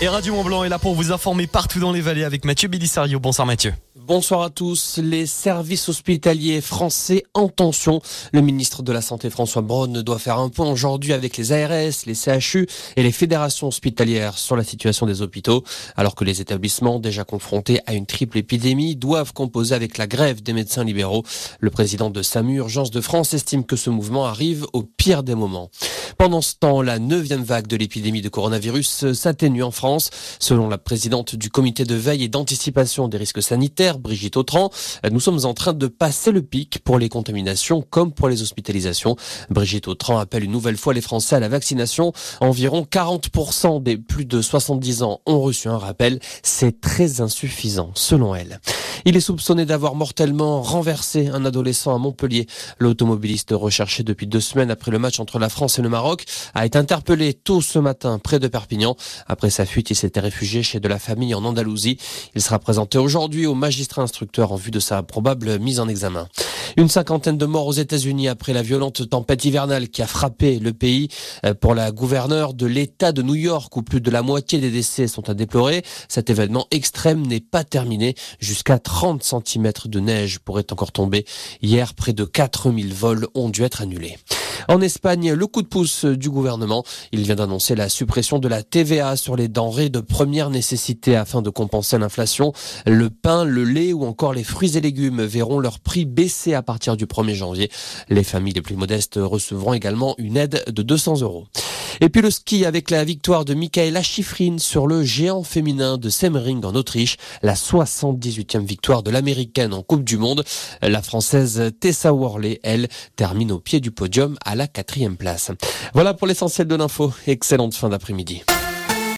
Et Radio Mont Blanc est là pour vous informer partout dans les vallées avec Mathieu Bellissario. Bonsoir Mathieu. Bonsoir à tous. Les services hospitaliers français en tension. Le ministre de la Santé François Braun doit faire un point aujourd'hui avec les ARS, les CHU et les fédérations hospitalières sur la situation des hôpitaux, alors que les établissements déjà confrontés à une triple épidémie doivent composer avec la grève des médecins libéraux. Le président de SAMU Urgence de France estime que ce mouvement arrive au pire des moments. Pendant ce temps, la neuvième vague de l'épidémie de coronavirus s'atténue en France. Selon la présidente du comité de veille et d'anticipation des risques sanitaires, Brigitte Autran, nous sommes en train de passer le pic pour les contaminations comme pour les hospitalisations. Brigitte Autran appelle une nouvelle fois les Français à la vaccination. Environ 40% des plus de 70 ans ont reçu un rappel. C'est très insuffisant, selon elle. Il est soupçonné d'avoir mortellement renversé un adolescent à Montpellier. L'automobiliste recherché depuis deux semaines après le match entre la France et le Maroc a été interpellé tôt ce matin près de Perpignan. Après sa fuite, il s'était réfugié chez de la famille en Andalousie. Il sera présenté aujourd'hui au magistrat instructeur en vue de sa probable mise en examen. Une cinquantaine de morts aux États-Unis après la violente tempête hivernale qui a frappé le pays. Euh, pour la gouverneure de l'État de New York, où plus de la moitié des décès sont à déplorer, cet événement extrême n'est pas terminé. Jusqu'à 30 cm de neige pourrait encore tomber. Hier, près de 4000 vols ont dû être annulés. En Espagne, le coup de pouce du gouvernement. Il vient d'annoncer la suppression de la TVA sur les denrées de première nécessité afin de compenser l'inflation. Le pain, le lait ou encore les fruits et légumes verront leur prix baisser à partir du 1er janvier. Les familles les plus modestes recevront également une aide de 200 euros. Et puis le ski avec la victoire de Michaela Schifrin sur le géant féminin de Semmering en Autriche, la 78e victoire de l'américaine en Coupe du Monde. La française Tessa Worley, elle, termine au pied du podium à la quatrième place. Voilà pour l'essentiel de l'info. Excellente fin d'après-midi.